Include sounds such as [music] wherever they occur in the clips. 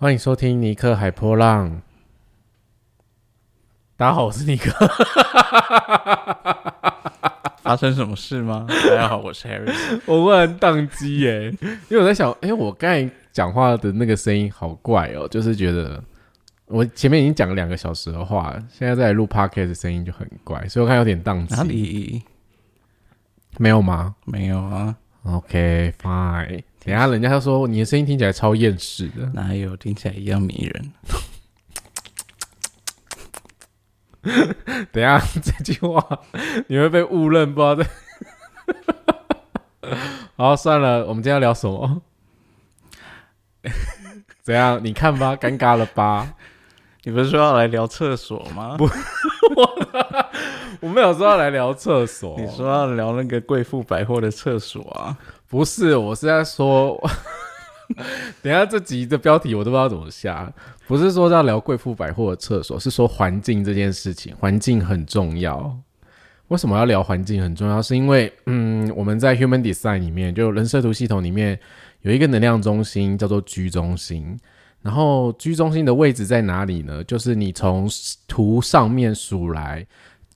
欢迎收听尼克海波浪。大家好，我是尼克。[laughs] 发生什么事吗？大家好，我是 Harry。我忽然宕机耶，因为我在想，哎、我刚才讲话的那个声音好怪哦，就是觉得我前面已经讲了两个小时的话，现在在录 podcast 的声音就很怪，所以我看有点宕机。哪里没有吗没有啊？？OK fine。等下人家就说你的声音听起来超厌世的，哪有听起来一样迷人？[laughs] 等下 [laughs] 这句话你会被误认，不知道在。[laughs] 好，算了，我们今天要聊什么？怎样？你看吧，尴尬了吧？你不是说要来聊厕所吗？不 [laughs] 我没有说要来聊厕所，你说要聊那个贵妇百货的厕所啊？不是？我是在说，[laughs] 等一下这集的标题我都不知道怎么下。不是说要聊贵妇百货的厕所，是说环境这件事情，环境很重要。为什么要聊环境很重要？是因为，嗯，我们在 Human Design 里面，就人设图系统里面有一个能量中心叫做居中心。然后居中心的位置在哪里呢？就是你从图上面数来，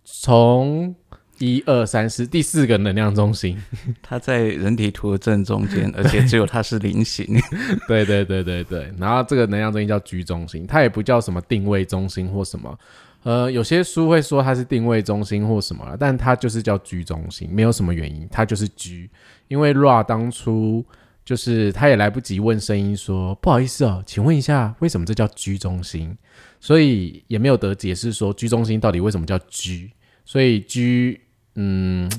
从一二三四第四个能量中心。[laughs] 它在人体图的正中间，[laughs] 而且只有它是菱形。[laughs] 对对对对对，然后这个能量中心叫居中心，它也不叫什么定位中心或什么，呃，有些书会说它是定位中心或什么了，但它就是叫居中心，没有什么原因，它就是居。因为 Ra 当初就是他也来不及问声音说不好意思哦，请问一下为什么这叫居中心，所以也没有得解释说居中心到底为什么叫居，所以居，嗯，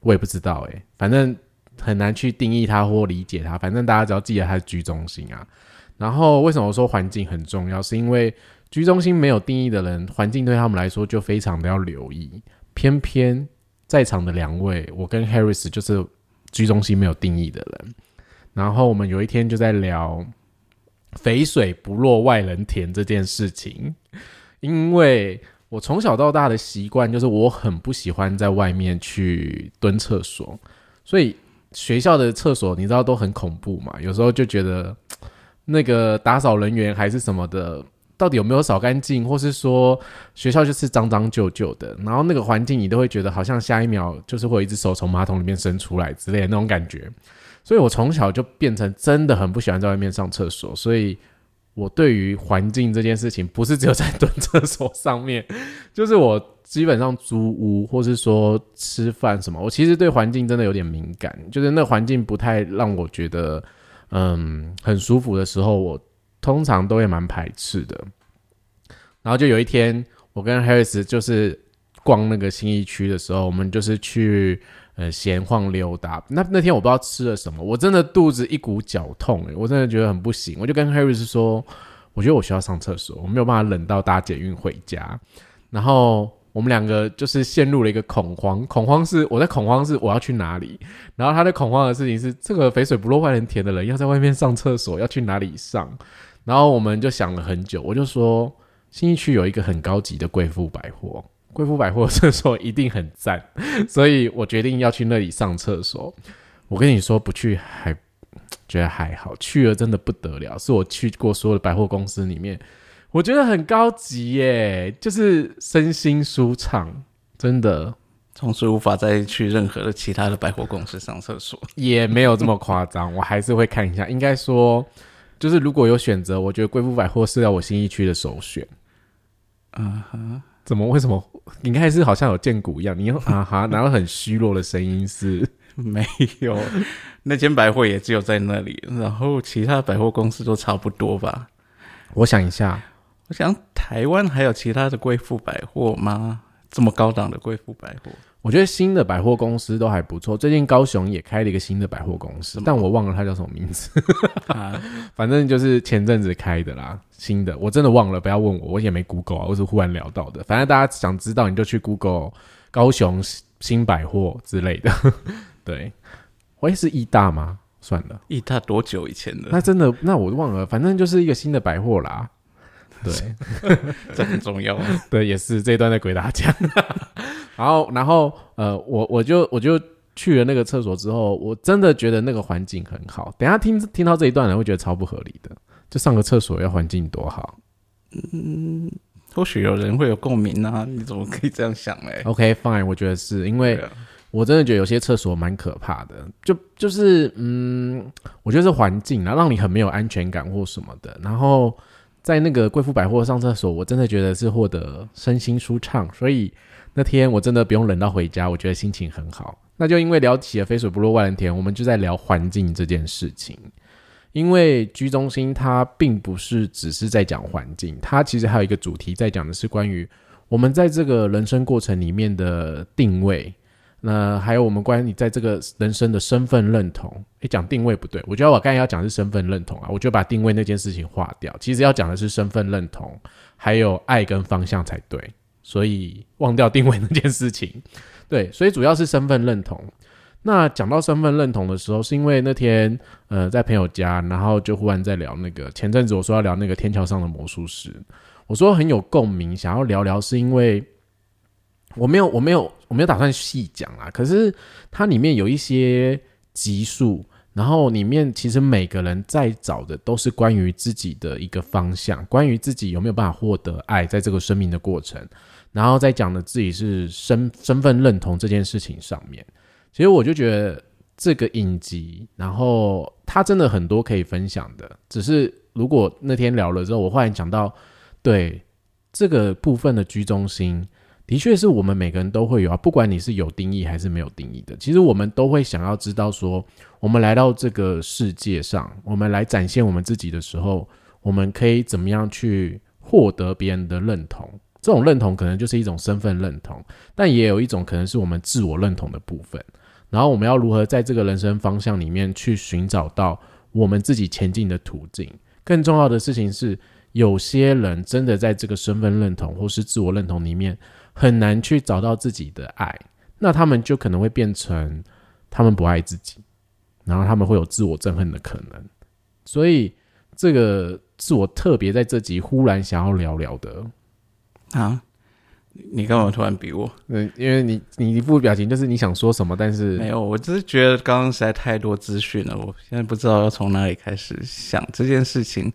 我也不知道诶，反正。很难去定义它或理解它，反正大家只要记得它是居中心啊。然后为什么说环境很重要？是因为居中心没有定义的人，环境对他们来说就非常的要留意。偏偏在场的两位，我跟 Harris 就是居中心没有定义的人。然后我们有一天就在聊“肥水不落外人田”这件事情，因为我从小到大的习惯就是我很不喜欢在外面去蹲厕所，所以。学校的厕所你知道都很恐怖嘛？有时候就觉得那个打扫人员还是什么的，到底有没有扫干净，或是说学校就是脏脏旧旧的，然后那个环境你都会觉得好像下一秒就是会有一只手从马桶里面伸出来之类的那种感觉。所以我从小就变成真的很不喜欢在外面上厕所，所以我对于环境这件事情不是只有在蹲厕所上面，[laughs] 就是我。基本上租屋或是说吃饭什么，我其实对环境真的有点敏感，就是那环境不太让我觉得嗯很舒服的时候，我通常都会蛮排斥的。然后就有一天，我跟 Harris 就是逛那个新义区的时候，我们就是去呃闲晃溜达。那那天我不知道吃了什么，我真的肚子一股绞痛、欸，我真的觉得很不行。我就跟 Harris 说，我觉得我需要上厕所，我没有办法忍到搭捷运回家，然后。我们两个就是陷入了一个恐慌，恐慌是我在恐慌是我要去哪里，然后他的恐慌的事情是这个肥水不落外人田的人要在外面上厕所要去哪里上，然后我们就想了很久，我就说新一区有一个很高级的贵妇百货，贵妇百货厕所一定很赞，[laughs] 所以我决定要去那里上厕所。我跟你说不去还 [tsk] 觉得还好，去了真的不得了，是我去过所有的百货公司里面。我觉得很高级耶，就是身心舒畅，真的，从此无法再去任何的其他的百货公司上厕所，也没有这么夸张，[laughs] 我还是会看一下。应该说，就是如果有选择，我觉得贵妇百货是要我新一区的首选。啊哈，怎么？为什么？应该是好像有见骨一样，你又啊哈，然后很虚弱的声音是没有，那间百货也只有在那里，然后其他百货公司都差不多吧。我想一下。我想台湾还有其他的贵妇百货吗？这么高档的贵妇百货，我觉得新的百货公司都还不错。最近高雄也开了一个新的百货公司，但我忘了它叫什么名字。[laughs] 反正就是前阵子开的啦，新的我真的忘了，不要问我，我也没 Google 啊，我是忽然聊到的。反正大家想知道，你就去 Google 高雄新百货之类的。[laughs] 对，我也是义大吗？算了，义大多久以前的？那真的，那我忘了。反正就是一个新的百货啦。对，[laughs] 这很重要。[laughs] 对，也是这一段在鬼打墙。[laughs] 然后，然后，呃，我我就我就去了那个厕所之后，我真的觉得那个环境很好。等下听听到这一段，人会觉得超不合理的。就上个厕所要环境多好。嗯或许有人会有共鸣啊，你怎么可以这样想嘞？OK fine，我觉得是因为我真的觉得有些厕所蛮可怕的，就就是嗯，我觉得是环境啊，让你很没有安全感或什么的。然后在那个贵妇百货上厕所，我真的觉得是获得身心舒畅，所以那天我真的不用冷到回家，我觉得心情很好。那就因为聊起了肥水不落外人田，我们就在聊环境这件事情。因为居中心它并不是只是在讲环境，它其实还有一个主题在讲的是关于我们在这个人生过程里面的定位，那还有我们关于你在这个人生的身份认同。诶，讲定位不对，我觉得我刚才要讲的是身份认同啊，我就把定位那件事情划掉。其实要讲的是身份认同，还有爱跟方向才对，所以忘掉定位那件事情。[laughs] 对，所以主要是身份认同。那讲到身份认同的时候，是因为那天呃在朋友家，然后就忽然在聊那个前阵子我说要聊那个天桥上的魔术师，我说很有共鸣，想要聊聊，是因为我没有我没有我没有打算细讲啦，可是它里面有一些集数，然后里面其实每个人在找的都是关于自己的一个方向，关于自己有没有办法获得爱，在这个生命的过程，然后再讲的自己是身身份认同这件事情上面。其实我就觉得这个影集，然后它真的很多可以分享的。只是如果那天聊了之后，我忽然讲到，对这个部分的居中心，的确是我们每个人都会有啊，不管你是有定义还是没有定义的，其实我们都会想要知道说，我们来到这个世界上，我们来展现我们自己的时候，我们可以怎么样去获得别人的认同。这种认同可能就是一种身份认同，但也有一种可能是我们自我认同的部分。然后我们要如何在这个人生方向里面去寻找到我们自己前进的途径？更重要的事情是，有些人真的在这个身份认同或是自我认同里面很难去找到自己的爱，那他们就可能会变成他们不爱自己，然后他们会有自我憎恨的可能。所以这个是我特别在这集忽然想要聊聊的。啊，你干嘛突然逼我？嗯，因为你你一副表情就是你想说什么，但是没有，我只是觉得刚刚实在太多资讯了，我现在不知道要从哪里开始想这件事情。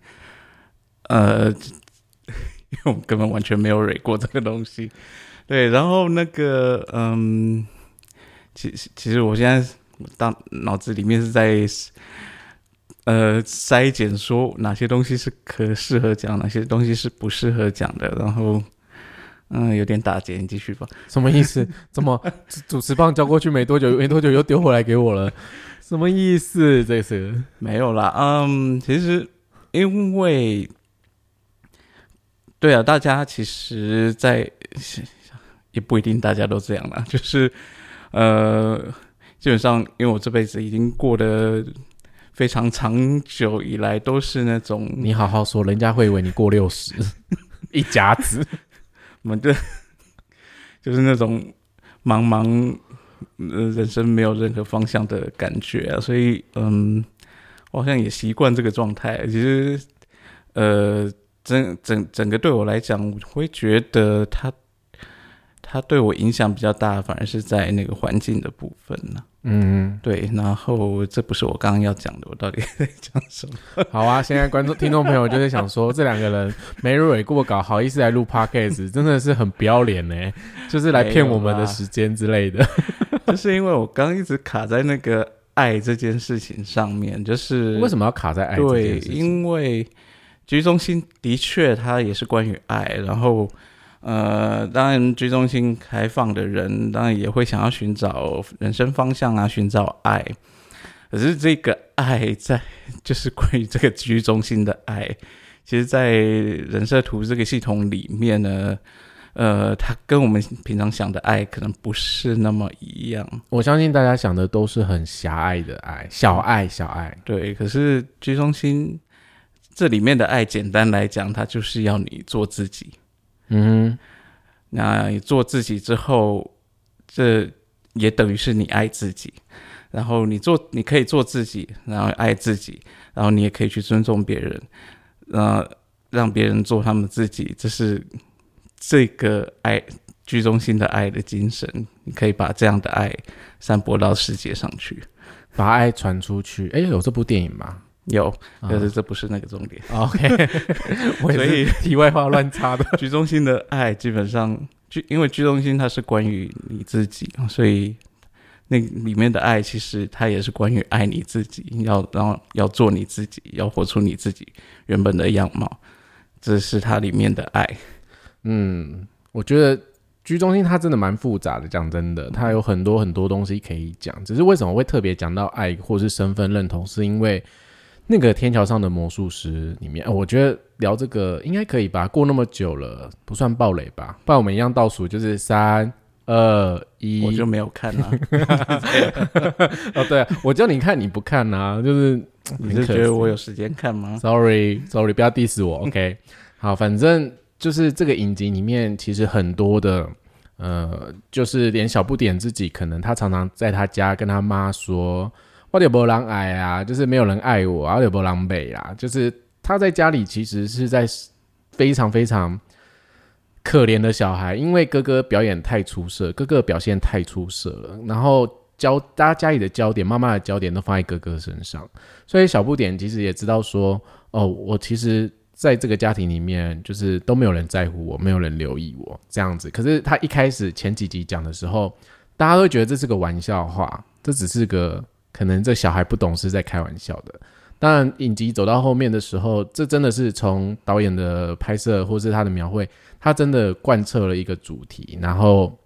呃，[laughs] 因为我们根本完全没有蕊过这个东西。对，然后那个，嗯，其实其实我现在当脑子里面是在呃筛检，说哪些东西是可适合讲，哪些东西是不适合讲的，然后。嗯，有点打结，你继续吧。什么意思？怎么主主持棒交过去没多久，没多久又丢回来给我了？什么意思？这是没有啦，嗯，其实因为，对啊，大家其实在，也不一定大家都这样啦，[laughs] 就是呃，基本上因为我这辈子已经过得非常长久以来都是那种，你好好说，人家会以为你过六十，[laughs] 一甲子。[laughs] 我们就就是那种茫茫呃人生没有任何方向的感觉啊，所以嗯，我好像也习惯这个状态。其实呃，整整整个对我来讲，我会觉得他他对我影响比较大，反而是在那个环境的部分呢、嗯，对，然后这不是我刚刚要讲的，我到底在讲什么？好啊。现在观众听众朋友就是想说，这两个人没蕊过稿，好意思来录 podcast，[laughs] 真的是很不要脸呢，就是来骗我们的时间之类的。[laughs] 就是因为我刚一直卡在那个爱这件事情上面，就是为什么要卡在爱这对件，事情？因为局中心的确它也是关于爱，然后呃，当然居中心开放的人，当然也会想要寻找人生方向啊，寻找爱。可是这个爱在就是关于这个居中心的爱，其实，在人设图这个系统里面呢，呃，它跟我们平常想的爱可能不是那么一样。我相信大家想的都是很狭隘的爱，小爱小爱。对，可是居中心这里面的爱，简单来讲，它就是要你做自己。嗯那你做自己之后，这也等于是你爱自己。然后你做，你可以做自己，然后爱自己，然后你也可以去尊重别人，呃，让别人做他们自己。这是这个爱居中心的爱的精神。你可以把这样的爱散播到世界上去。把爱传出去。哎，有这部电影吗？有，啊但是这不是那个重点。OK，[laughs] 我也所以是题外话乱插的。[laughs] 居中心的爱基本上居，因为居中心它是关于你自己，所以那里面的爱其实它也是关于爱你自己，要然后要做你自己，要活出你自己原本的样貌，这是它里面的爱。嗯，我觉得居中心它真的蛮复杂的，讲真的，它有很多很多东西可以讲。只是为什么会特别讲到爱或是身份认同，是因为那个天桥上的魔术师里面，呃我觉得聊这个应该可以吧？过那么久了，不算暴雷吧？不然我们一样倒数，就是三二一。我就没有看啊，[laughs] 哦，对、啊，我叫你看你不看啊，就是你是觉得我有时间看吗？Sorry Sorry，不要 diss 我，OK？好，反正就是这个影集里面，其实很多的，呃，就是连小不点自己，可能他常常在他家跟他妈说，我有波狼爱啊，就是没有人爱我，我有波狼北啦，就是他在家里其实是在非常非常可怜的小孩，因为哥哥表演太出色，哥哥表现太出色了，然后焦大家家里的焦点，妈妈的焦点都放在哥哥身上，所以小不点其实也知道说，哦，我其实在这个家庭里面，就是都没有人在乎我，没有人留意我这样子。可是他一开始前几集讲的时候，大家都觉得这是个玩笑话，这只是个可能这小孩不懂是在开玩笑的。当然，影集走到后面的时候，这真的是从导演的拍摄或是他的描绘，他真的贯彻了一个主题。然后，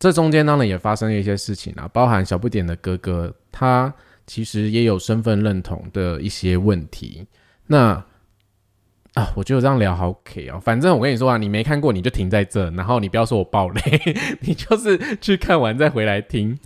这中间当然也发生了一些事情啊，包含小不点的哥哥，他其实也有身份认同的一些问题。那啊，我觉得这样聊好 K 哦。反正我跟你说啊，你没看过你就停在这，然后你不要说我爆雷，[laughs] 你就是去看完再回来听。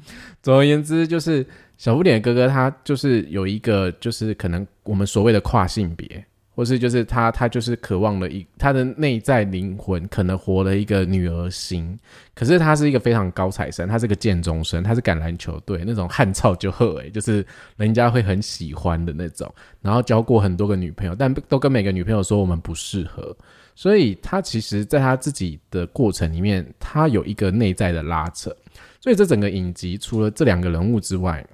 总而言之，就是小不点哥哥他就是有一个，就是可能我们所谓的跨性别，或是就是他他就是渴望了一他的内在灵魂可能活了一个女儿心，可是他是一个非常高材生，他是个建中生，他是橄榄球队那种汗臭就喝诶，就是人家会很喜欢的那种，然后交过很多个女朋友，但都跟每个女朋友说我们不适合，所以他其实在他自己的过程里面，他有一个内在的拉扯，所以这整个影集除了这两个人物之外，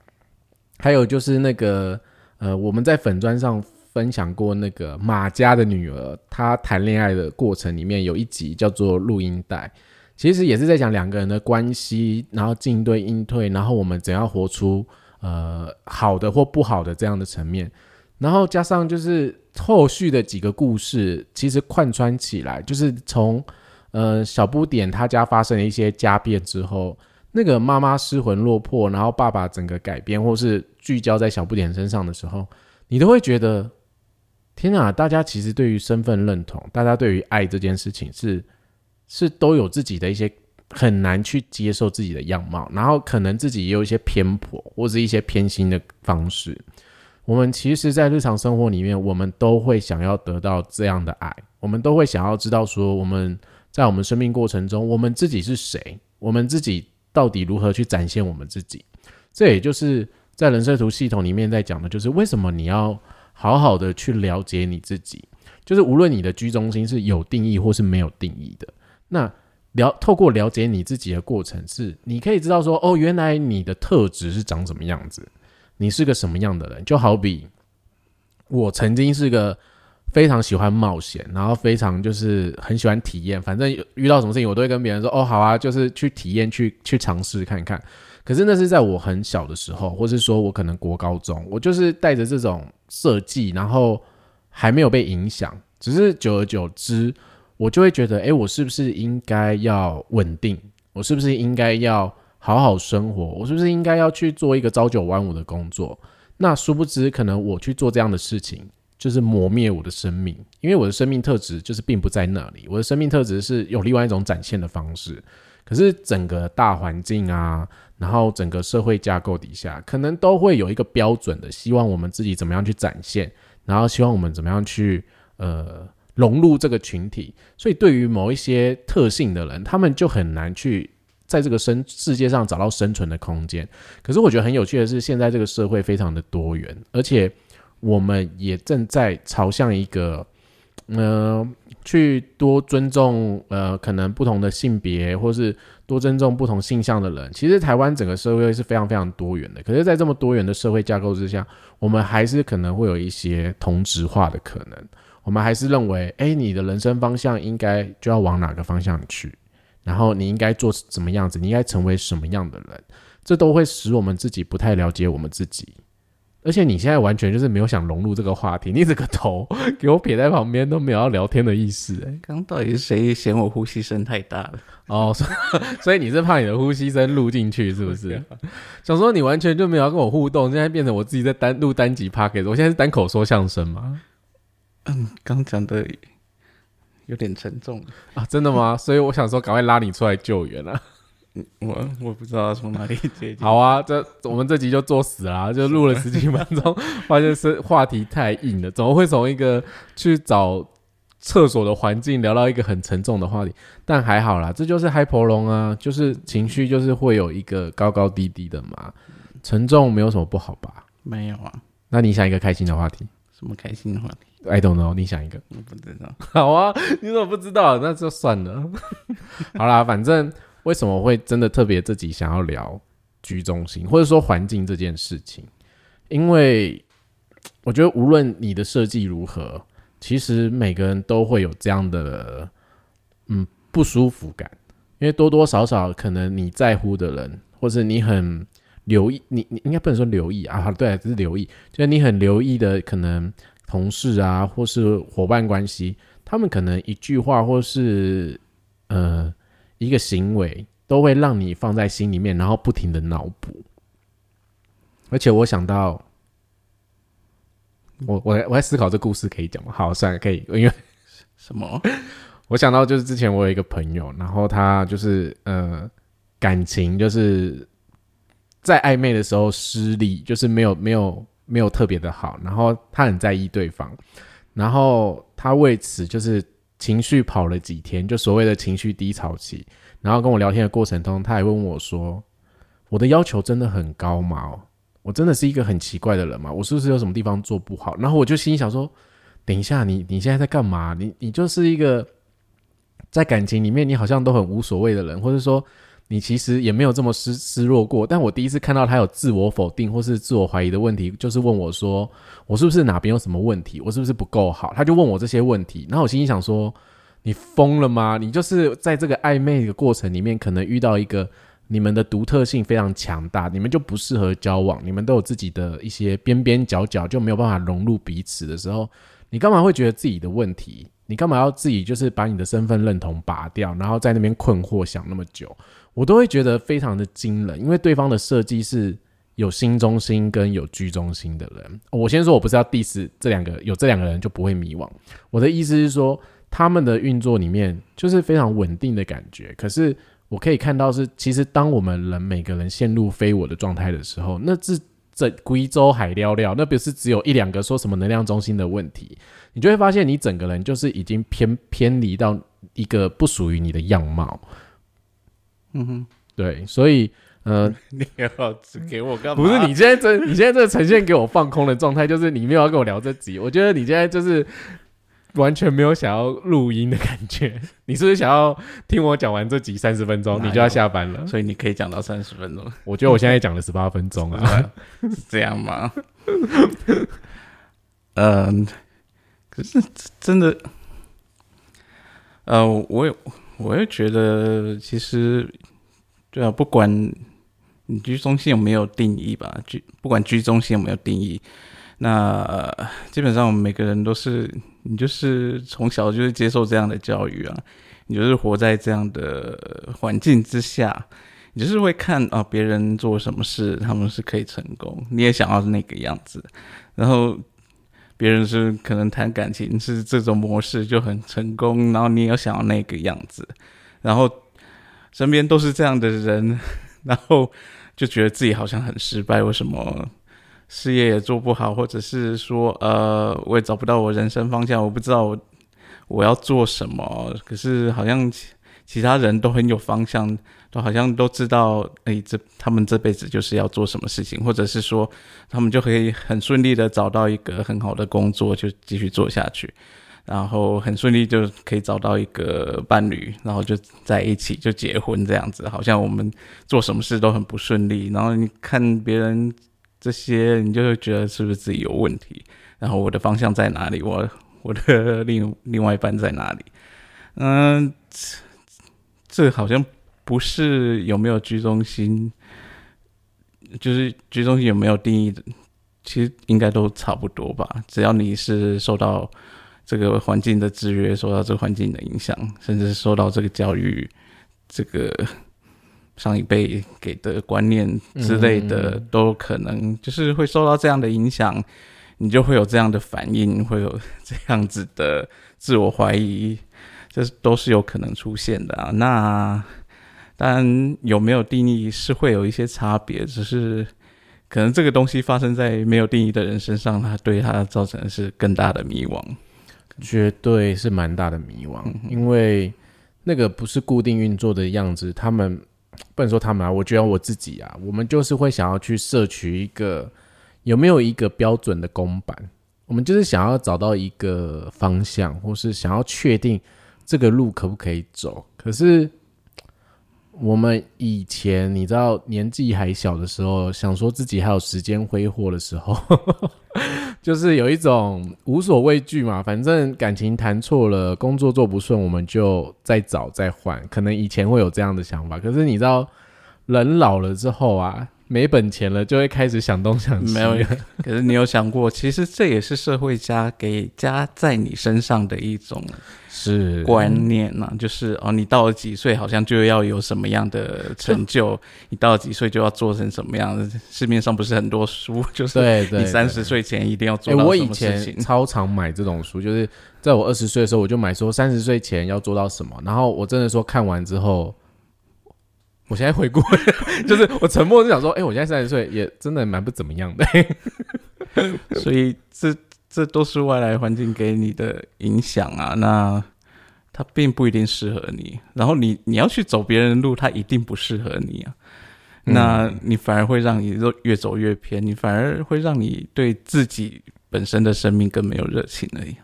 还有就是那个呃，我们在粉砖上分享过那个马家的女儿，她谈恋爱的过程里面有一集叫做录音带，其实也是在讲两个人的关系，然后进对应退，然后我们怎样活出呃好的或不好的这样的层面，然后加上就是后续的几个故事，其实贯穿起来，就是从呃小不点他家发生了一些家变之后。那个妈妈失魂落魄，然后爸爸整个改变，或是聚焦在小不点身上的时候，你都会觉得，天哪！大家其实对于身份认同，大家对于爱这件事情是是都有自己的一些很难去接受自己的样貌，然后可能自己也有一些偏颇或是一些偏心的方式。我们其实，在日常生活里面，我们都会想要得到这样的爱，我们都会想要知道说，我们在我们生命过程中，我们自己是谁，我们自己。到底如何去展现我们自己？这也就是在人设图系统里面在讲的，就是为什么你要好好的去了解你自己。就是无论你的居中心是有定义或是没有定义的，那了透过了解你自己的过程，是你可以知道说，哦，原来你的特质是长什么样子，你是个什么样的人。就好比我曾经是个。非常喜欢冒险，然后非常就是很喜欢体验，反正遇到什么事情我都会跟别人说哦好啊，就是去体验去去尝试看看。可是那是在我很小的时候，或是说我可能国高中，我就是带着这种设计，然后还没有被影响，只是久而久之，我就会觉得，哎，我是不是应该要稳定？我是不是应该要好好生活？我是不是应该要去做一个朝九晚五的工作？那殊不知，可能我去做这样的事情。就是磨灭我的生命，因为我的生命特质就是并不在那里。我的生命特质是有另外一种展现的方式，可是整个大环境啊，然后整个社会架构底下，可能都会有一个标准的，希望我们自己怎么样去展现，然后希望我们怎么样去呃融入这个群体。所以对于某一些特性的人，他们就很难去在这个生世界上找到生存的空间。可是我觉得很有趣的是，现在这个社会非常的多元，而且。我们也正在朝向一个，呃，去多尊重呃可能不同的性别，或是多尊重不同性向的人。其实台湾整个社会是非常非常多元的，可是，在这么多元的社会架构之下，我们还是可能会有一些同质化的可能。我们还是认为，哎，你的人生方向应该就要往哪个方向去，然后你应该做什么样子，你应该成为什么样的人，这都会使我们自己不太了解我们自己。而且你现在完全就是没有想融入这个话题，你这个头 [laughs] 给我撇在旁边，都没有要聊天的意思。哎，刚到底是谁嫌我呼吸声太大了？哦，[laughs] 所以你是怕你的呼吸声录进去，是不是？想说你完全就没有跟我互动，现在变成我自己在单录单集 p o c k e t 我现在是单口说相声吗？嗯，刚讲的有点沉重啊，真的吗？所以我想说，赶快拉你出来救援啊！我我不知道从哪里 [laughs] 接。好啊，这我们这集就作死啦，就录了十几分钟，[laughs] 发现是话题太硬了，怎么会从一个去找厕所的环境聊到一个很沉重的话题？但还好啦，这就是嗨婆龙啊，就是情绪就是会有一个高高低低的嘛，沉重没有什么不好吧？没有啊，那你想一个开心的话题？什么开心的话题？I don't know，你想一个？我不知道。[laughs] 好啊，你怎么不知道？那就算了。好啦，反正。为什么会真的特别自己想要聊居中心，或者说环境这件事情？因为我觉得无论你的设计如何，其实每个人都会有这样的嗯不舒服感，因为多多少少可能你在乎的人，或者你很留意，你你应该不能说留意啊，对，只是留意，就是你很留意的可能同事啊，或是伙伴关系，他们可能一句话或是呃。一个行为都会让你放在心里面，然后不停的脑补。而且我想到，我我我在思考这故事可以讲吗？好，算了，可以。因为什么？[laughs] 我想到就是之前我有一个朋友，然后他就是呃感情就是在暧昧的时候失利，就是没有没有没有特别的好，然后他很在意对方，然后他为此就是。情绪跑了几天，就所谓的情绪低潮期。然后跟我聊天的过程中，他还问我说：“我的要求真的很高吗？我真的是一个很奇怪的人吗？我是不是有什么地方做不好？”然后我就心想说：“等一下，你你现在在干嘛？你你就是一个在感情里面你好像都很无所谓的人，或者说。”你其实也没有这么失失落过，但我第一次看到他有自我否定或是自我怀疑的问题，就是问我说：“我是不是哪边有什么问题？我是不是不够好？”他就问我这些问题，然后我心里想说：“你疯了吗？你就是在这个暧昧的过程里面，可能遇到一个你们的独特性非常强大，你们就不适合交往，你们都有自己的一些边边角角，就没有办法融入彼此的时候，你干嘛会觉得自己的问题？你干嘛要自己就是把你的身份认同拔掉，然后在那边困惑想那么久？”我都会觉得非常的惊人，因为对方的设计是有心中心跟有居中心的人。我先说，我不是要 diss 这两个，有这两个人就不会迷惘。我的意思是说，他们的运作里面就是非常稳定的感觉。可是我可以看到是，其实当我们人每个人陷入非我的状态的时候，那是这贵州海寥寥，那不是只有一两个说什么能量中心的问题，你就会发现你整个人就是已经偏偏离到一个不属于你的样貌。嗯哼，对，所以，呃，你要只给我干嘛？不是，你现在这，你现在这呈现给我放空的状态，就是你没有要跟我聊这集。我觉得你现在就是完全没有想要录音的感觉。[laughs] 你是不是想要听我讲完这集三十分钟，你就要下班了？所以你可以讲到三十分钟。我觉得我现在讲了十八分钟啊，[laughs] 是这样吗？[laughs] 嗯，可是真的，呃，我也。我也觉得，其实，对啊，不管你居中心有没有定义吧，居不管居中心有没有定义，那基本上我们每个人都是，你就是从小就是接受这样的教育啊，你就是活在这样的环境之下，你就是会看啊别人做什么事，他们是可以成功，你也想要那个样子，然后。别人是可能谈感情是这种模式就很成功，然后你也要想要那个样子，然后身边都是这样的人，然后就觉得自己好像很失败，为什么事业也做不好，或者是说呃我也找不到我人生方向，我不知道我我要做什么，可是好像其他人都很有方向。都好像都知道，哎，这他们这辈子就是要做什么事情，或者是说，他们就可以很顺利的找到一个很好的工作，就继续做下去。然后很顺利就可以找到一个伴侣，然后就在一起就结婚这样子。好像我们做什么事都很不顺利，然后你看别人这些，你就会觉得是不是自己有问题？然后我的方向在哪里？我我的另另外一半在哪里？嗯，这好像不是有没有居中心，就是居中心有没有定义的，其实应该都差不多吧。只要你是受到这个环境的制约，受到这个环境的影响，甚至受到这个教育，这个上一辈给的观念之类的，都可能就是会受到这样的影响。你就会有这样的反应，会有这样子的自我怀疑，这都是有可能出现的啊。那当然有没有定义是会有一些差别，只是可能这个东西发生在没有定义的人身上，它对他造成的是更大的迷惘，绝对是蛮大的迷惘，因为那个不是固定运作的样子。他们不能说他们啊，我觉得我自己啊，我们就是会想要去摄取一个。有没有一个标准的公版？我们就是想要找到一个方向，或是想要确定这个路可不可以走。可是我们以前你知道年纪还小的时候，想说自己还有时间挥霍的时候，就是有一种无所畏惧嘛。反正感情谈错了，工作做不顺，我们就再找再换。可能以前会有这样的想法，可是你知道人老了之后啊。没本钱了，就会开始想东想西。没有，可是你有想过，其实这也是社会加给加在你身上的一种是观念呢。就是哦，你到了几岁，好像就要有什么样的成就；你到了几岁，就要做成什么样的。市面上不是很多书，就是你三十岁前一定要做到我以前超常买这种书，就是在我二十岁的时候，我就买说三十岁前要做到什么。然后我真的说看完之后。我现在回顾，[laughs] 就是我沉默是想说，哎，我现在三十岁，也真的蛮不怎么样的。[laughs] 所以这这都是外来环境给你的影响啊。那它并不一定适合你，然后你你要去走别人的路，它一定不适合你啊。那你反而会让你越走越偏，你反而会让你对自己本身的生命更没有热情而已。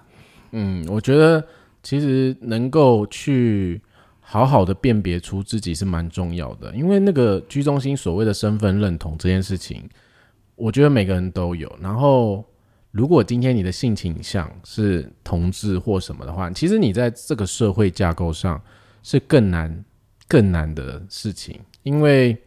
嗯，我觉得其实能够去。好好的辨别出自己是蛮重要的，因为那个居中心所谓的身份认同这件事情，我觉得每个人都有。然后，如果今天你的性倾向是同志或什么的话，其实你在这个社会架构上是更难、更难的事情，因为，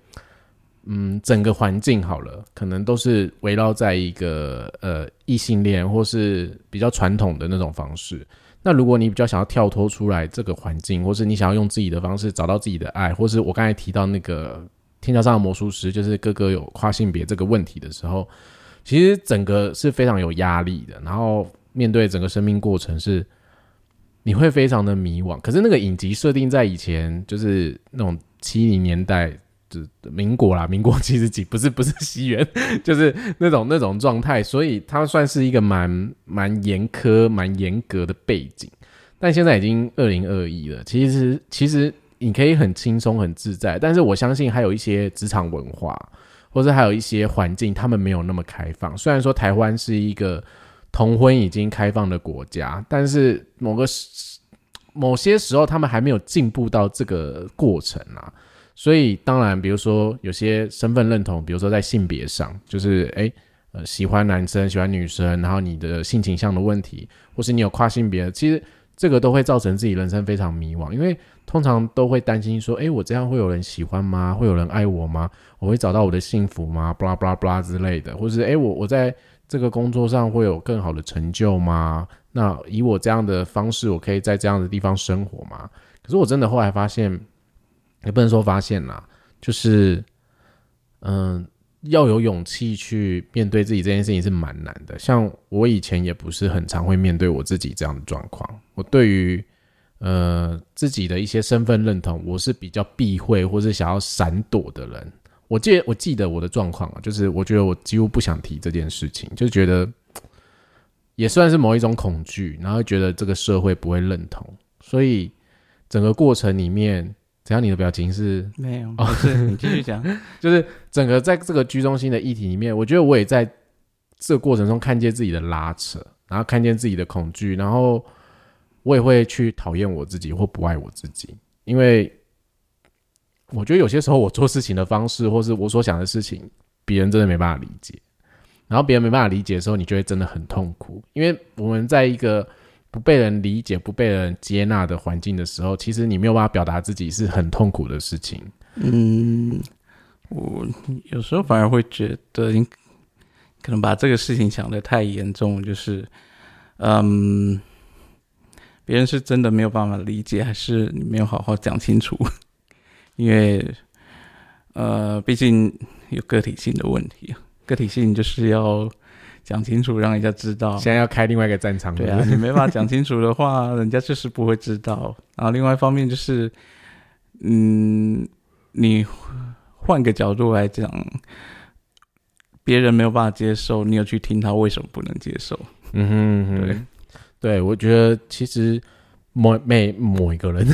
嗯，整个环境好了，可能都是围绕在一个呃异性恋或是比较传统的那种方式。那如果你比较想要跳脱出来这个环境，或是你想要用自己的方式找到自己的爱，或是我刚才提到那个天桥上的魔术师，就是哥哥有跨性别这个问题的时候，其实整个是非常有压力的。然后面对整个生命过程，是你会非常的迷惘。可是那个影集设定在以前，就是那种七零年代。民国啦，民国七十几，不是不是西元，[laughs] 就是那种那种状态，所以它算是一个蛮蛮严苛、蛮严格的背景。但现在已经二零二一了，其实其实你可以很轻松、很自在。但是我相信还有一些职场文化，或者还有一些环境，他们没有那么开放。虽然说台湾是一个同婚已经开放的国家，但是某个某些时候，他们还没有进步到这个过程啊。所以，当然，比如说有些身份认同，比如说在性别上，就是哎，呃，喜欢男生，喜欢女生，然后你的性倾向的问题，或是你有跨性别，其实这个都会造成自己人生非常迷惘，因为通常都会担心说，哎，我这样会有人喜欢吗？会有人爱我吗？我会找到我的幸福吗？布拉布拉布拉之类的，或是哎，我我在这个工作上会有更好的成就吗？那以我这样的方式，我可以在这样的地方生活吗？可是我真的后来发现。也不能说发现啦，就是，嗯，要有勇气去面对自己这件事情是蛮难的。像我以前也不是很常会面对我自己这样的状况。我对于呃自己的一些身份认同，我是比较避讳或是想要闪躲的人。我记我记得我的状况啊，就是我觉得我几乎不想提这件事情，就觉得也算是某一种恐惧，然后觉得这个社会不会认同，所以整个过程里面。只要你的表情是没有，哦是你继续讲，[laughs] 就是整个在这个居中心的议题里面，我觉得我也在这个过程中看见自己的拉扯，然后看见自己的恐惧，然后我也会去讨厌我自己或不爱我自己，因为我觉得有些时候我做事情的方式，或是我所想的事情，别人真的没办法理解。然后别人没办法理解的时候，你就会真的很痛苦，因为我们在一个不被人理解、不被人接纳的环境的时候，其实你没有办法表达自己是很痛苦的事情。嗯，我有时候反而会觉得，你可能把这个事情想得太严重，就是，嗯，别人是真的没有办法理解，还是你没有好好讲清楚？[laughs] 因为，呃，毕竟有个体性的问题，个体性就是要讲清楚，让人家知道。现在要开另外一个战场，对啊，你没办法讲清楚的话，[laughs] 人家就是不会知道。然后另外一方面就是，嗯，你换个角度来讲，别人没有办法接受，你有去听他为什么不能接受？嗯哼嗯哼，对，对，我觉得其实每每某一个人，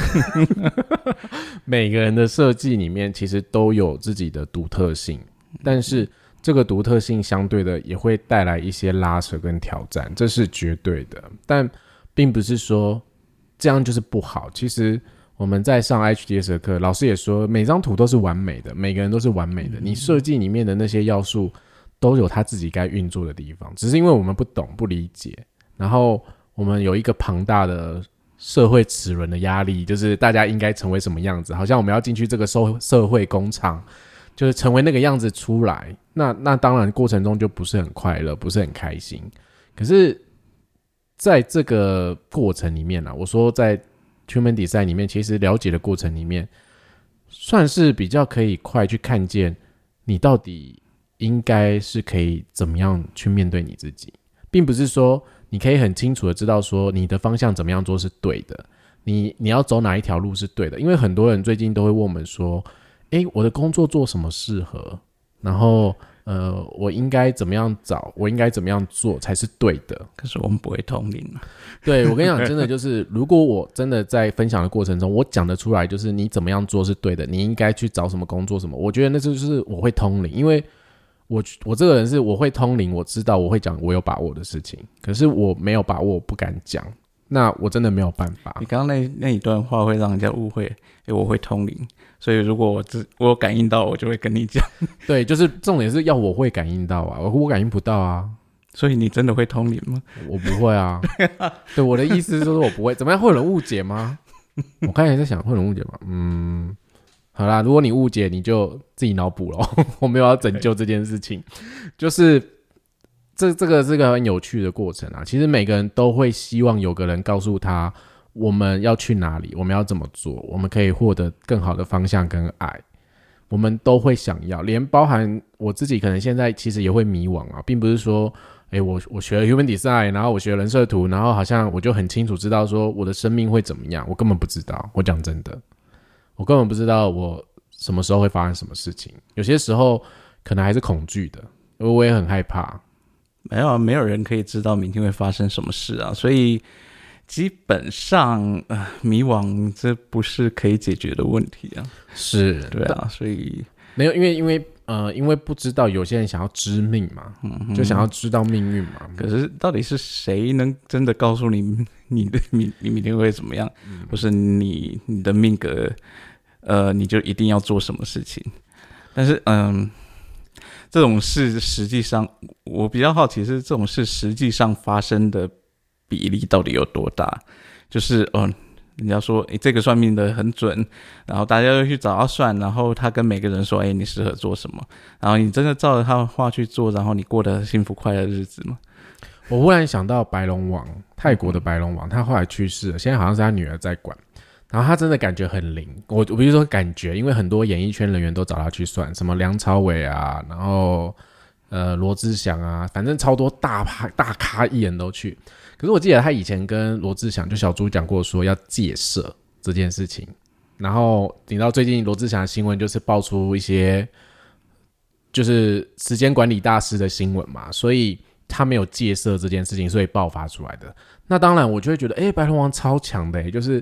[laughs] 每个人的设计里面其实都有自己的独特性，但是这个独特性相对的也会带来一些拉扯跟挑战，这是绝对的。但并不是说这样就是不好。其实我们在上 HDS 的课，老师也说每张图都是完美的，每个人都是完美的。你设计里面的那些要素都有他自己该运作的地方，只是因为我们不懂不理解，然后我们有一个庞大的社会齿轮的压力，就是大家应该成为什么样子，好像我们要进去这个社社会工厂，就是成为那个样子出来。那那当然过程中就不是很快乐，不是很开心。可是在这个过程里面呢、我说在 Human Design 里面，其实了解的过程里面，算是比较可以快去看见你到底应该是可以怎么样去面对你自己，并不是说你可以很清楚的知道说你的方向怎么样做是对的，你你要走哪一条路是对的，因为很多人最近都会问我们说，诶，我的工作做什么适合，然后呃，我应该怎么样找，我应该怎么样做才是对的。可是我们不会通灵啊。对我跟你讲，真的就是，[laughs] 如果我真的在分享的过程中，我讲得出来，就是你怎么样做是对的，你应该去找什么工作什么，我觉得那就是我会通灵，因为我我这个人是我会通灵，我知道我会讲我有把握的事情，可是我没有把握，我不敢讲，那我真的没有办法你。刚刚那那一段话会让人家误会，诶，我会通灵，所以如果我自我有感应到，我就会跟你讲。[laughs] 对，就是重点是要我会感应到啊，我我感应不到啊，所以你真的会通灵吗？我不会啊。[laughs] 对，我的意思是说我不会，怎么样？会有人误解吗？我刚才在想，会有人误解吗？嗯，好啦，如果你误解，你就自己脑补咯。[laughs] 我没有要拯救这件事情，就是这这个是个很有趣的过程啊。其实每个人都会希望有个人告诉他我们要去哪里，我们要怎么做，我们可以获得更好的方向跟爱。我们都会想要，连包含我自己，可能现在其实也会迷惘啊，并不是说，诶，我我学了 Human Design，然后我学了人设图，然后好像我就很清楚知道说我的生命会怎么样，我根本不知道。我讲真的，我根本不知道我什么时候会发生什么事情。有些时候可能还是恐惧的，因为我也很害怕。没有啊，没有人可以知道明天会发生什么事啊，所以基本上，呃，迷惘这不是可以解决的问题啊。是对啊，所以没有，因为因为呃，因为不知道，有些人想要知命嘛，就想要知道命运嘛。可是到底是谁能真的告诉你 [laughs] 你的你你明天会怎么样，或是你你的命格，呃，你就一定要做什么事情？但是，嗯，这种事实际上，我比较好奇是这种事实际上发生的比例到底有多大？就是，哦，人家说，诶，这个算命的很准，然后大家又去找他算，然后他跟每个人说，诶，你适合做什么？然后你真的照着他的话去做，然后你过得幸福快乐日子吗？我忽然想到白龙王，泰国的白龙王，他后来去世了，现在好像是他女儿在管。然后他真的感觉很灵，我我比如说感觉，因为很多演艺圈人员都找他去算，什么梁朝伟啊，然后呃罗志祥啊，反正超多大咖大咖艺人都去。可是我记得他以前跟罗志祥就小猪讲过说要戒色这件事情，然后你知道最近罗志祥的新闻就是爆出一些就是时间管理大师的新闻嘛，所以他没有戒色这件事情，所以爆发出来的。那当然我就会觉得，哎，白龙王超强的，就是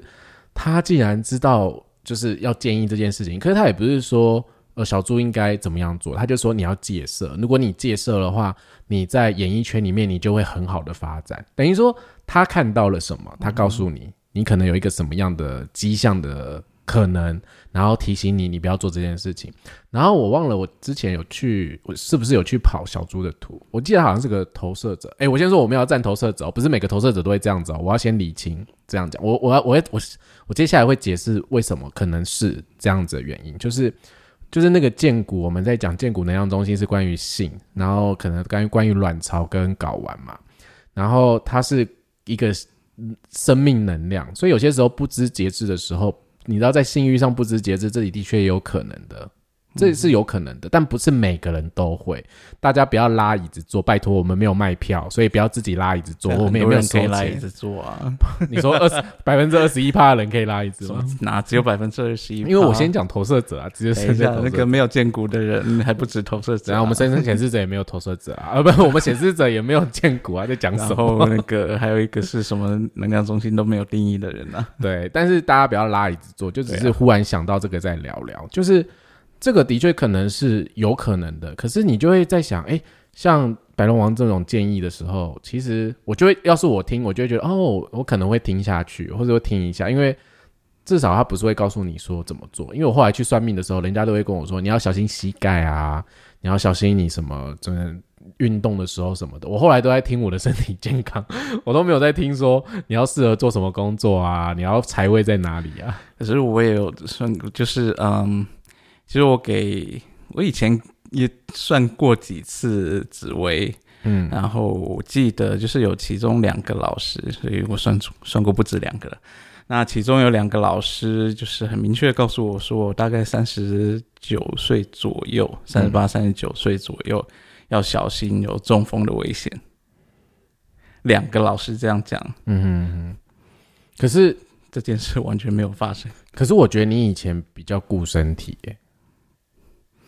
他既然知道就是要建议这件事情，可是他也不是说。呃，小猪应该怎么样做？他就说你要戒色，如果你戒色的话，你在演艺圈里面你就会很好的发展。等于说他看到了什么，他告诉你，你可能有一个什么样的迹象的可能，然后提醒你你不要做这件事情。然后我忘了我之前有去，我是不是有去跑小猪的图？我记得好像是个投射者。哎，我先说我们要站投射者，不是每个投射者都会这样子哦。我要先理清这样讲。我我要我我我接下来会解释为什么可能是这样子的原因，就是就是那个建骨，我们在讲建骨能量中心是关于性，然后可能关于关于卵巢跟睾丸嘛。然后它是一个生命能量，所以有些时候不知节制的时候，你知道在性欲上不知节制，这里的确也有可能的。这是有可能的，但不是每个人都会。大家不要拉椅子坐，拜托，我们没有卖票，所以不要自己拉椅子坐。我们也没有可以拉椅子坐啊。[laughs] 你说二十百分之二十一趴的人可以拉椅子吗？哪只有百分之二十一？因为我先讲投射者啊，直接剩下那个没有见骨的人还不止投射者。然后我们深深显示者也没有投射者啊，啊不，我们显示者也没有见骨啊，在讲什么？那个还有一个是什么能量中心都没有定义的人啊？对，但是大家不要拉椅子坐，就只是忽然想到这个再聊聊，就是。这个的确可能是有可能的，可是你就会在想，哎，像白龙王这种建议的时候，其实我就会，要是我听，我就会觉得，哦，我可能会听下去，或者会听一下，因为至少他不是会告诉你说怎么做。因为我后来去算命的时候，人家都会跟我说，你要小心膝盖啊，你要小心你什么，真的运动的时候什么的。我后来都在听我的身体健康，[laughs] 我都没有在听说你要适合做什么工作啊，你要财位在哪里啊。可是我也有算，就是嗯。其实我给我以前也算过几次紫薇，嗯，然后我记得就是有其中两个老师，所以我算算过不止两个了。那其中有两个老师就是很明确告诉我说，我大概三十九岁左右，三十八、三十九岁左右要小心有中风的危险。两个老师这样讲，嗯哼哼。可是这件事完全没有发生。可是我觉得你以前比较顾身体，耶。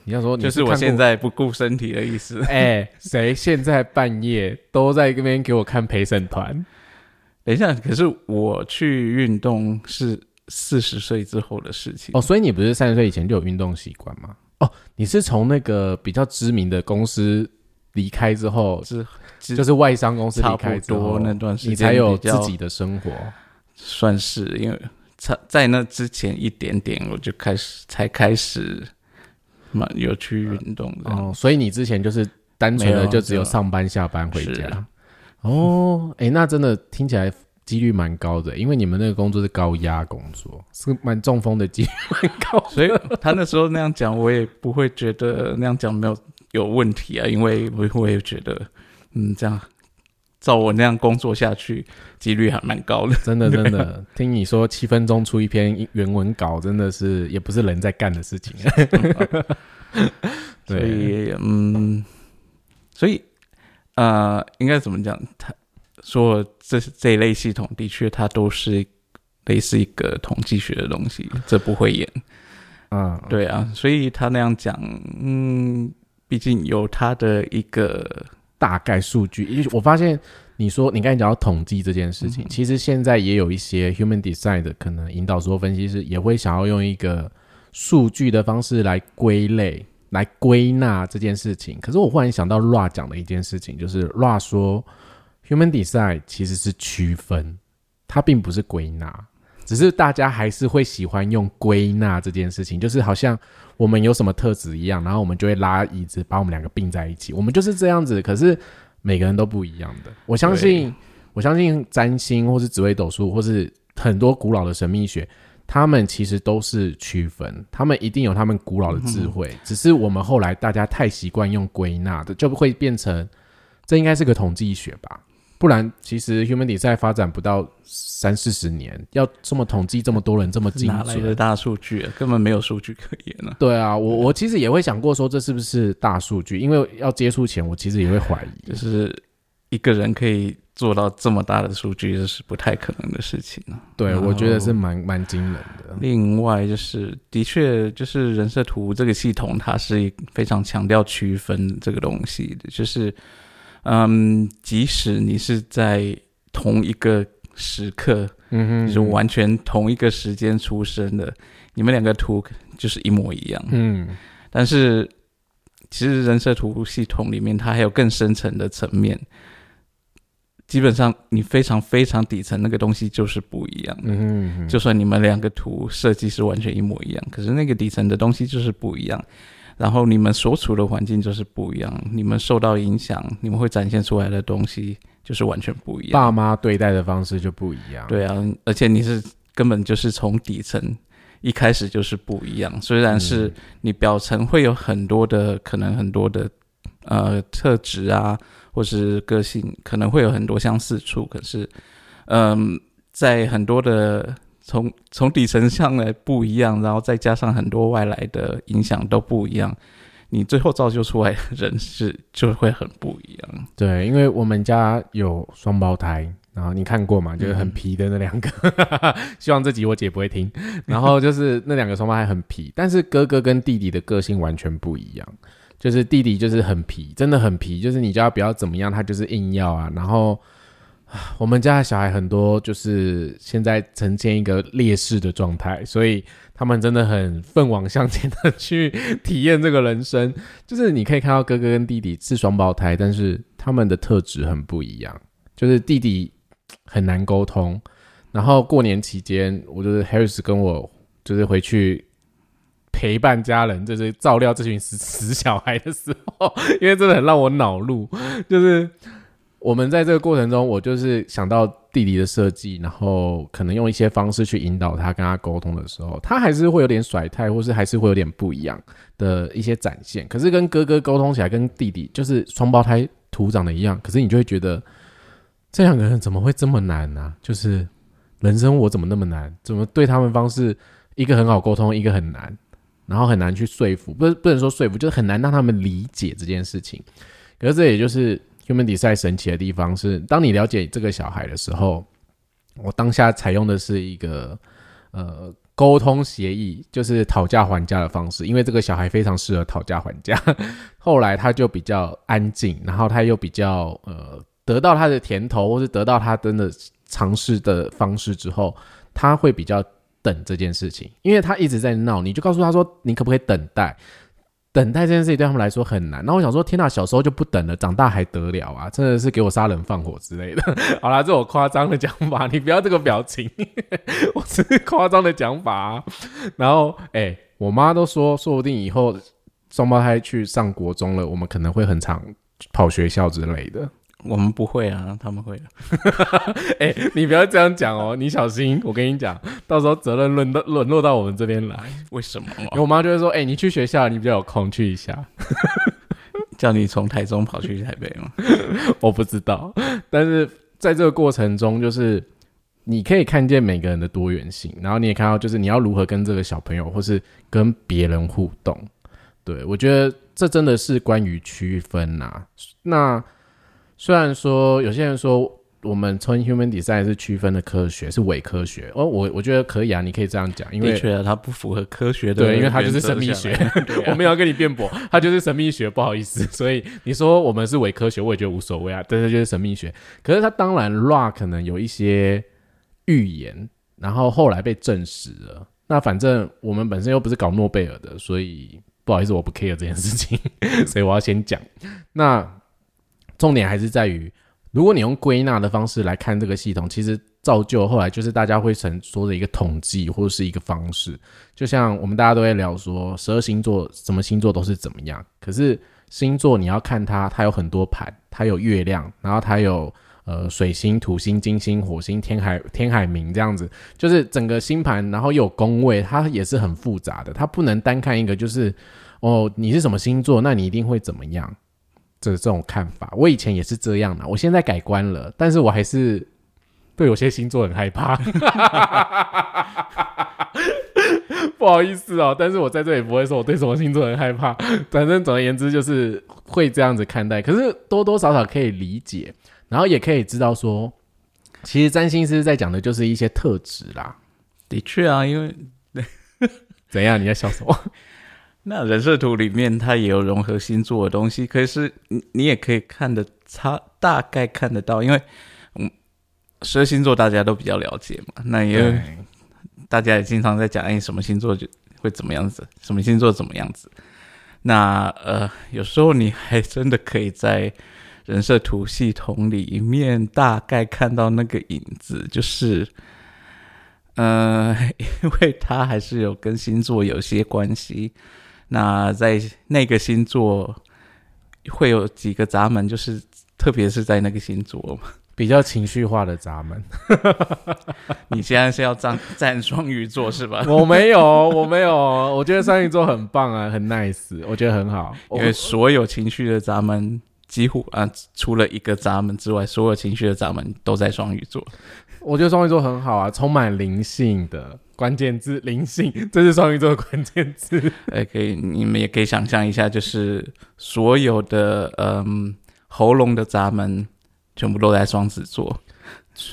你要说就是我现在不顾身体的意思。[laughs] 哎，谁现在半夜都在这边给我看陪审团？等一下，可是我去运动是四十岁之后的事情哦，所以你不是三十岁以前就有运动习惯吗？哦，你是从那个比较知名的公司离开之后，是就是外商公司离开之后那段时间，你才有自己的生活，算是因为在在那之前一点点我就开始才开始。蛮有去运动的。哦，所以你之前就是单纯的就只有上班下班回家。哦，哎，那真的听起来几率蛮高的，因为你们那个工作是高压工作，是蛮中风的几率蛮高，所以他那时候那样讲，我也不会觉得那样讲没有有问题啊，因为我我也觉得，嗯，这样。照我那样工作下去，几率还蛮高的。[laughs] 真的，真的，听你说七分钟出一篇原文稿，真的是也不是人在干的事情。[laughs] 所以，嗯，所以，呃，应该怎么讲？他说这这一类系统的确，它都是类似一个统计学的东西，这不会演。嗯，对啊，所以他那样讲，嗯，毕竟有他的一个。大概数据，因为我发现你说你刚才讲到统计这件事情，其实现在也有一些 human design 的可能引导说分析师也会想要用一个数据的方式来归类、来归纳这件事情。可是我忽然想到 Ra 讲的一件事情，就是 Ra 说 human design 其实是区分，它并不是归纳。只是大家还是会喜欢用归纳这件事情，就是好像我们有什么特质一样，然后我们就会拉椅子把我们两个并在一起。我们就是这样子，可是每个人都不一样的。我相信，我相信占星或是紫微斗数，或是很多古老的神秘学，他们其实都是区分，他们一定有他们古老的智慧。只是我们后来大家太习惯用归纳的，就会变成这应该是个统计学吧。不然，其实 Human Design 发展不到三四十年，要这么统计这么多人这么精准，哪来的大数据？根本没有数据可言呢。对啊，我我其实也会想过说，这是不是大数据？因为要接触前，我其实也会怀疑，就是一个人可以做到这么大的数据，这是不太可能的事情呢。对，我觉得是蛮蛮惊人的。另外，就是的确，就是人设图这个系统，它是非常强调区分这个东西的，就是。嗯，即使你是在同一个时刻，嗯哼，就完全同一个时间出生的，你们两个图就是一模一样，嗯，但是其实人设图系统里面，它还有更深层的层面，基本上你非常非常底层那个东西就是不一样的。嗯就算你们两个图设计是完全一模一样，可是那个底层的东西就是不一样。然后你们所处的环境就是不一样，你们受到影响，你们会展现出来的东西就是完全不一样。爸妈对待的方式就不一样。对啊，而且你是根本就是从底层一开始就是不一样。虽然是你表层会有很多的可能很多的呃特质啊，或是个性可能会有很多相似处，可是嗯，在很多的从从底层上来不一样，然后再加上很多外来的影响都不一样，你最后造就出来的人是就会很不一样。对，因为我们家有双胞胎，然后你看过嘛，就是很皮的那两个。[laughs] 希望这集我姐不会听。然后就是那两个双胞胎很皮，但是哥哥跟弟弟的个性完全不一样。就是弟弟就是很皮，真的很皮，就是你叫他不要怎么样，他就是硬要啊。然后我们家的小孩很多就是现在呈现一个劣势的状态，所以他们真的很奋往向前的去体验这个人生。就是你可以看到哥哥跟弟弟是双胞胎，但是他们的特质很不一样。就是弟弟很难沟通，然后过年期间，我就是 Harris 跟我就是回去陪伴家人，就是照料这群死 [laughs] 死小孩的时候，因为真的很让我恼怒，就是。我们在这个过程中，我就是想到弟弟的设计，然后可能用一些方式去引导他，跟他沟通的时候，他还是会有点甩态，或是还是会有点不一样的一些展现。可是跟哥哥沟通起来，跟弟弟就是双胞胎图长的一样，可是你就会觉得这两个人怎么会这么难呢？就是人生我怎么那么难？怎么对他们方式一个很好沟通，一个很难，然后很难去说服，不是不能说说服，就是很难让他们理解这件事情。可是这也就是。Human Design 神奇的地方是，当你了解这个小孩的时候，我当下采用的是一个呃沟通协议，就是讨价还价的方式。因为这个小孩非常适合讨价还价，[laughs] 后来他就比较安静，然后他又比较呃得到他的甜头，或是得到他真的尝试的方式之后，他会比较等这件事情，因为他一直在闹，你就告诉他说，你可不可以等待？等待这件事情对他们来说很难。那我想说，天呐，小时候就不等了，长大还得了啊？真的是给我杀人放火之类的。[laughs] 好啦，这我夸张的讲法，你不要这个表情，[laughs] 我只是夸张的讲法。然后，哎，我妈都说，说不定以后双胞胎去上国中了，我们可能会很常跑学校之类的。我们不会啊，他们会的。[laughs] 哎，你不要这样讲哦，你小心。我跟你讲，到时候责任轮到沦落到我们这边来。为什么？因为我妈就会说：“哎，你去学校，你比较有空去一下。”叫你从台中跑去台北吗？[laughs] 我不知道。但是在这个过程中，就是你可以看见每个人的多元性，然后你也看到，就是你要如何跟这个小朋友，或是跟别人互动。对我觉得这真的是关于区分呐。那。虽然说有些人说我们从 human design 是区分的科学，是伪科学。哦，我我觉得可以啊，你可以这样讲，因为确它不符合科学的，对，因为它就是神秘学，[laughs] 我们要跟你辩驳，它就是神秘学，不好意思，[laughs] 所以你说我们是伪科学，我也觉得无所谓啊，但是就是神秘学，可是它当然 ra 可能有一些预言，然后后来被证实了，那反正我们本身又不是搞诺贝尔的，所以不好意思，我不 care 这件事情，[laughs] 所以我要先讲。那。重点还是在于，如果你用归纳的方式来看这个系统，其实造就后来就是大家会成说的一个统计或者是一个方式。就像我们大家都会聊说，十二星座什么星座都是怎么样。可是星座你要看它，它有很多盘，它有月亮，然后它有呃水星、土星、金星、火星、天海、天海冥这样子，就是整个星盘，然后又有宫位，它也是很复杂的。它不能单看一个，就是哦你是什么星座，那你一定会怎么样。这这种看法，我以前也是这样的，我现在改观了，但是我还是对有些星座很害怕，[laughs] 不好意思哦，但是我在这里不会说我对什么星座很害怕，反正总而言之就是会这样子看待，可是多多少少可以理解，然后也可以知道说，其实占星师在讲的就是一些特质啦，的确啊，因为 [laughs] 怎样？你在笑什么？那人设图里面，它也有融合星座的东西，可是你你也可以看得差，大概看得到，因为嗯，十二星座大家都比较了解嘛，那也大家也经常在讲，哎，什么星座就会怎么样子，什么星座怎么样子。那呃，有时候你还真的可以在人设图系统里面大概看到那个影子，就是，呃，[laughs] 因为它还是有跟星座有些关系。那在那个星座会有几个闸门，就是特别是在那个星座嘛。[laughs] 比较情绪化的闸门。[laughs] 你现在是要站站双鱼座是吧？[laughs] 我没有，我没有，我觉得双鱼座很棒啊，很 nice，我觉得很好。因为所有情绪的闸门几乎啊，除了一个闸门之外，所有情绪的闸门都在双鱼座。我觉得双鱼座很好啊，充满灵性的关键字，灵性，[laughs] 这是双鱼座的关键字。[laughs] 哎，可以，你们也可以想象一下，就是所有的嗯喉咙的闸门全部都在双子座。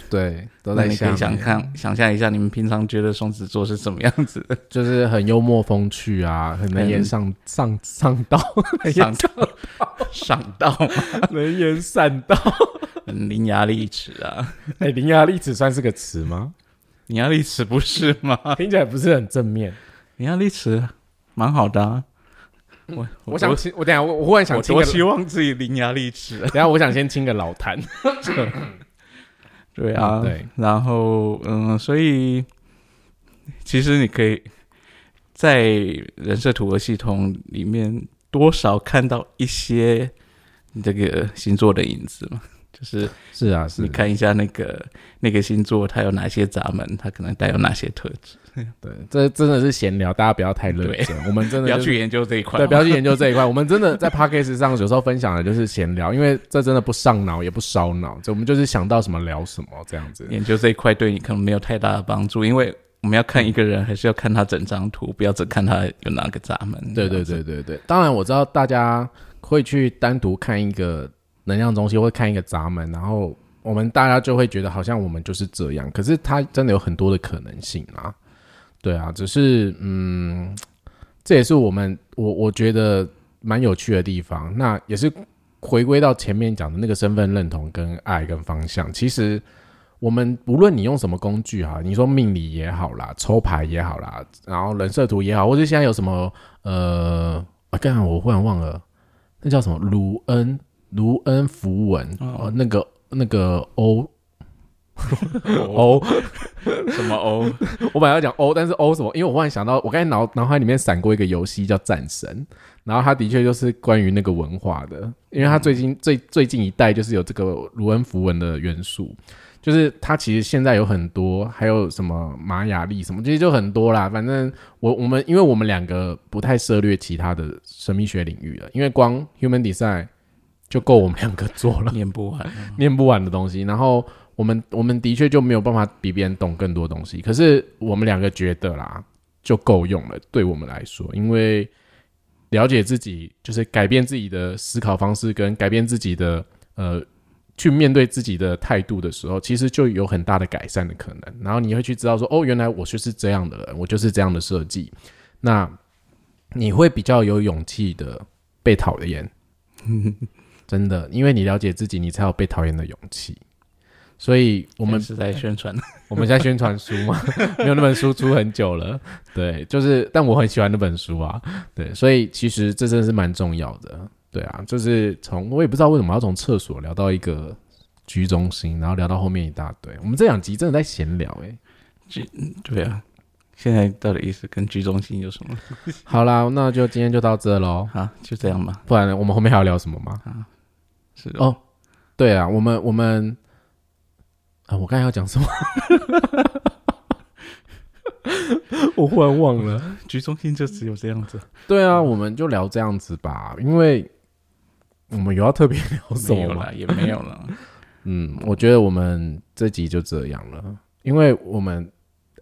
对，都那你可以想看，想象一下，你们平常觉得双子座是什么样子的？[laughs] 就是很幽默风趣啊，很能言上上上道，能上言道，上道，能言善道。很伶牙俐齿啊！哎，伶牙俐齿算是个词吗？伶牙俐齿不是吗？听起来不是很正面。伶牙俐齿蛮好的啊。我我想亲，我等下我我忽然想亲个，我多希望自己伶牙俐齿。[laughs] 等下我想先亲个老谭。[laughs] 对啊，对，然后嗯，所以其实你可以在人设图合系统里面多少看到一些这个星座的影子嘛，就是是啊，是你看一下那个那个星座它有哪些闸门，它可能带有哪些特质，对，这真的是闲聊，大家不要太认真。我们真的就是不要去研究这一块，对，不要去研究这一块。我们真的在 p a c k a g e 上有时候分享的就是闲聊，因为这真的不上脑也不烧脑，这我们就是想到什么聊什么这样子。研究这一块对你可能没有太大的帮助，因为我们要看一个人，还是要看他整张图，不要只看他有哪个闸门。对对对对对，当然我知道大家会去单独看一个能量中心，会看一个闸门，然后我们大家就会觉得好像我们就是这样，可是它真的有很多的可能性啊。对啊，只是嗯，这也是我们我我觉得蛮有趣的地方。那也是回归到前面讲的那个身份认同、跟爱、跟方向。其实我们无论你用什么工具哈，你说命理也好啦，抽牌也好啦，然后人设图也好，或者现在有什么呃，啊，刚才我忽然忘了，那叫什么卢恩卢恩符文哦，那个那个欧欧。[laughs] 什么欧？[laughs] 我本来要讲欧，但是欧什么？因为我忽然想到，我刚才脑脑海里面闪过一个游戏叫《战神》，然后它的确就是关于那个文化的，因为它最近最最近一代就是有这个卢恩符文的元素，就是它其实现在有很多，还有什么玛雅历什么，其实就很多啦。反正我我们因为我们两个不太涉猎其他的神秘学领域了，因为光 Human Design 就够我们两个做了，念不完，[laughs] 念不完的东西，然后。我们我们的确就没有办法比别人懂更多东西，可是我们两个觉得啦，就够用了，对我们来说，因为了解自己，就是改变自己的思考方式，跟改变自己的呃，去面对自己的态度的时候，其实就有很大的改善的可能。然后你会去知道说，哦，原来我就是这样的人，我就是这样的设计。那你会比较有勇气的被讨厌，[laughs] 真的，因为你了解自己，你才有被讨厌的勇气。所以我们是在宣传，[laughs] 我们在宣传书嘛，[laughs] 没有那本书出很久了。对，就是，但我很喜欢那本书啊。对，所以其实这真的是蛮重要的。对啊，就是从我也不知道为什么要从厕所聊到一个居中心，然后聊到后面一大堆。我们这两集真的在闲聊哎、对啊。现在到底意思跟居中心有什么？[laughs] 好啦，那就今天就到这喽。好，就这样吧。不然我们后面还要聊什么吗？是哦，对啊，我们我们。啊！我刚才要讲什么？[laughs] 我忽然忘了。局中心就只有这样子。对啊，我们就聊这样子吧，因为我们有要特别聊什么吗？也没有了。[laughs] 嗯，我觉得我们这集就这样了，因为我们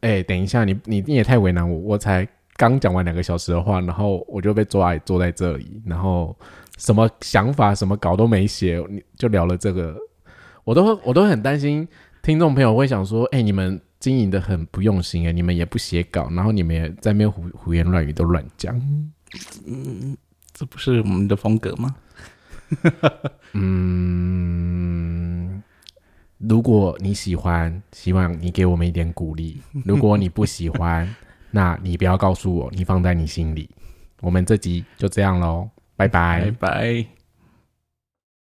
哎，等一下，你你你也太为难我，我才刚讲完两个小时的话，然后我就被抓坐在这里，然后什么想法、什么稿都没写，你就聊了这个，我都我都很担心。听众朋友会想说：“哎、欸，你们经营的很不用心哎、欸，你们也不写稿，然后你们也在那边胡胡言乱语都乱讲，嗯，这不是我们的风格吗？[laughs] 嗯，如果你喜欢，希望你给我们一点鼓励；如果你不喜欢，[laughs] 那你不要告诉我，你放在你心里。我们这集就这样喽，拜拜，拜拜。